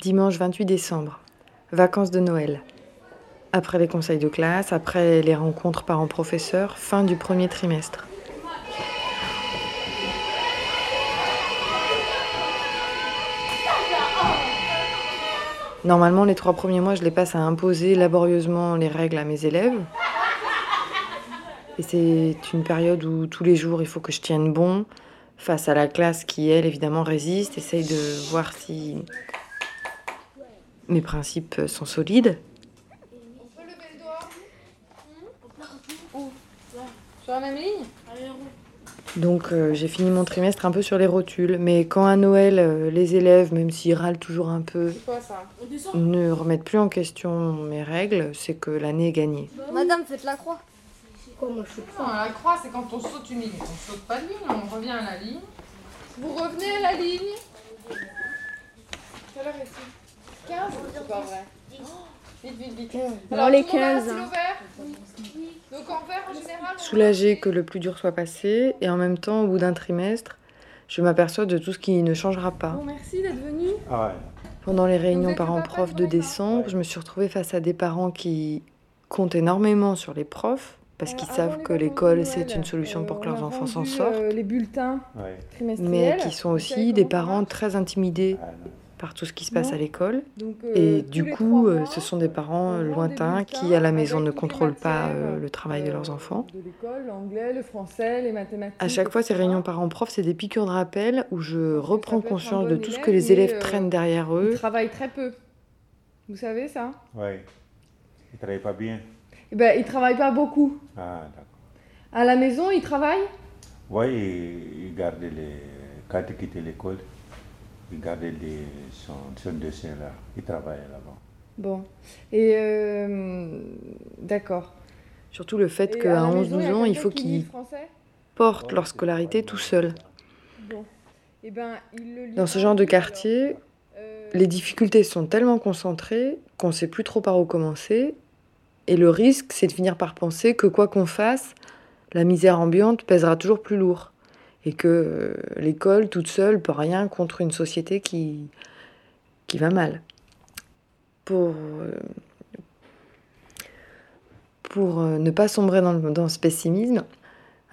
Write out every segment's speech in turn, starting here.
Dimanche 28 décembre. Vacances de Noël. Après les conseils de classe, après les rencontres parents-professeurs, fin du premier trimestre. Normalement, les trois premiers mois, je les passe à imposer laborieusement les règles à mes élèves. Et c'est une période où tous les jours, il faut que je tienne bon face à la classe qui, elle, évidemment, résiste, essaye de voir si mes principes sont solides. Sur la même ligne Donc euh, j'ai fini mon trimestre un peu sur les rotules, mais quand à Noël, euh, les élèves, même s'ils râlent toujours un peu, C'est quoi ça ne remettent plus en question mes règles, c'est que l'année est gagnée. Madame, faites la croix. Non, la croix, c'est quand on saute une ligne. On saute pas de ligne, on revient à la ligne. Vous revenez à la ligne. Quelle heure est-il? 15 C'est pas vrai. Oh, Vite, vite, vite. Alors, les tout le monde a un 15, stylo vert Donc en vert en général on- Soulagée que le plus dur soit passé, et en même temps, au bout d'un trimestre, je m'aperçois de tout ce qui ne changera pas. Bon, merci d'être venu. Ah ouais. Pendant les réunions du de décembre, je me suis retrouvée face à des parents qui comptent énormément sur les profs, parce qu'ils savent que l'école, c'est une solution pour que euh, leurs enfants s'en sortent, euh, les bulletins Ouais. trimestriels. mais qui sont aussi des parents très intimidés Ah. Par tout ce qui se passe Non. à l'école. Euh, Et tous du coup, euh, mois, ce sont des parents euh, des lointains qui, à la maison, ne contrôlent pas euh, le travail de euh, leurs enfants. De l'anglais, le français, les mathématiques. À chaque fois, ces réunions parents-profs, c'est des piqûres de rappel où je Parce reprends conscience bon de tout ce que les élèves euh, traînent derrière Ils eux. travaillent très peu. Vous savez ça? Ouais. Il travaille pas bien. Eh ben, ils travaillent pas beaucoup. Ah, d'accord. À la maison, ils travaillent? Ouais, il, il gardait les. Quand il quittait l'école, il gardait les, son, son dessin là. Il travaillait là-bas. Bon. Et euh, d'accord. Surtout le fait qu'à à la maison, 11-12 y a ans, il faut qu'ils portent leur scolarité tout seuls. Bon. Eh ben, Dans ce genre de quartier, Euh, les difficultés sont tellement concentrées qu'on ne sait plus trop par où commencer. Et le risque, c'est de finir par penser que quoi qu'on fasse, la misère ambiante pèsera toujours plus lourd. Et que euh, l'école, toute seule, peut rien contre une société qui, qui va mal. Pour, euh, pour euh, ne pas sombrer dans, dans ce pessimisme,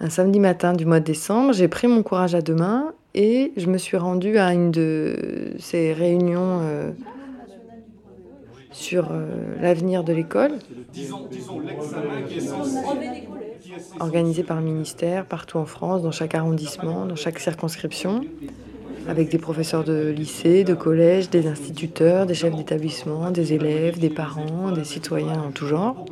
un samedi matin du mois de décembre, j'ai pris mon courage à deux mains et je me suis rendue à une de ces réunions sur l'avenir de l'école, disons l'examen qui est censé. Organisée par le ministère, partout en France, dans chaque arrondissement, dans chaque circonscription, avec des professeurs de lycée, de collège, des instituteurs, des chefs d'établissement, des élèves, des parents, des citoyens en tout genre.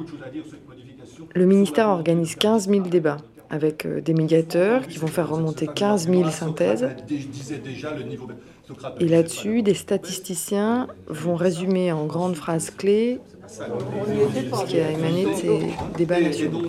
Le ministère organise 15 000 débats avec euh, des médiateurs qui vont faire remonter 15 000 synthèses. Et là-dessus, des statisticiens vont résumer en grandes phrases clés ce qui a émané de ces débats nationaux.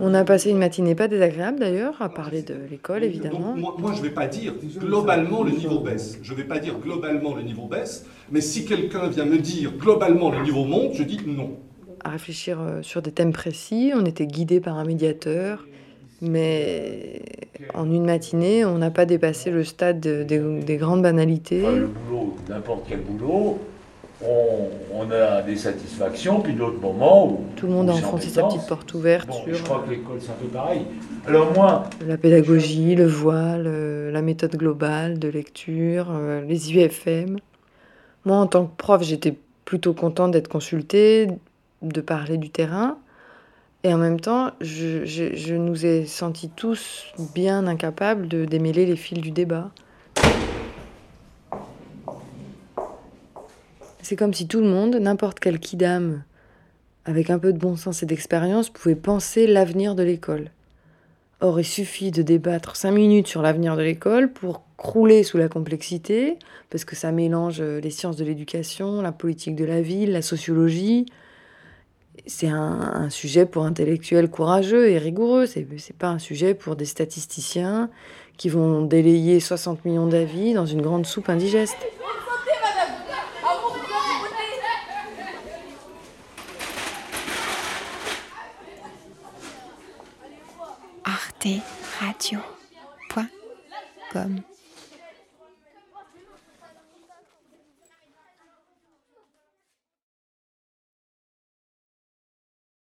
On a passé une matinée pas désagréable d'ailleurs, à parler de l'école évidemment. Donc, moi, moi, je ne vais pas dire globalement le niveau baisse. Je ne vais pas dire globalement le niveau baisse, mais si quelqu'un vient me dire globalement le niveau monte, je dis non. à réfléchir euh, sur des thèmes précis. On était guidé par un médiateur, mais en une matinée, on n'a pas dépassé le stade de- des, des grandes banalités. Enfin, le boulot, n'importe quel boulot, on, on a des satisfactions, puis d'autres moments où. Tout le monde a enfoncé sa petite porte ouverte Bon, je crois que l'école, c'est un peu pareil. Alors, moi, la pédagogie, le voile, euh, la méthode globale de lecture, euh, les UFM. Moi, en tant que prof, j'étais plutôt contente d'être consultée, de parler du terrain. Et en même temps, je, je- je nous ai sentis tous bien incapables de démêler les fils du débat. C'est comme si tout le monde, n'importe quel kidam, avec un peu de bon sens et d'expérience, pouvait penser l'avenir de l'école. Or, il suffit de débattre cinq minutes sur l'avenir de l'école pour crouler sous la complexité, parce que ça mélange euh, les sciences de l'éducation, la politique de la ville, la sociologie. C'est un, sujet pour intellectuels courageux et rigoureux. C'est c'est pas un sujet pour des statisticiens qui vont délayer 60 millions d'avis dans une grande soupe indigeste. arteradio.com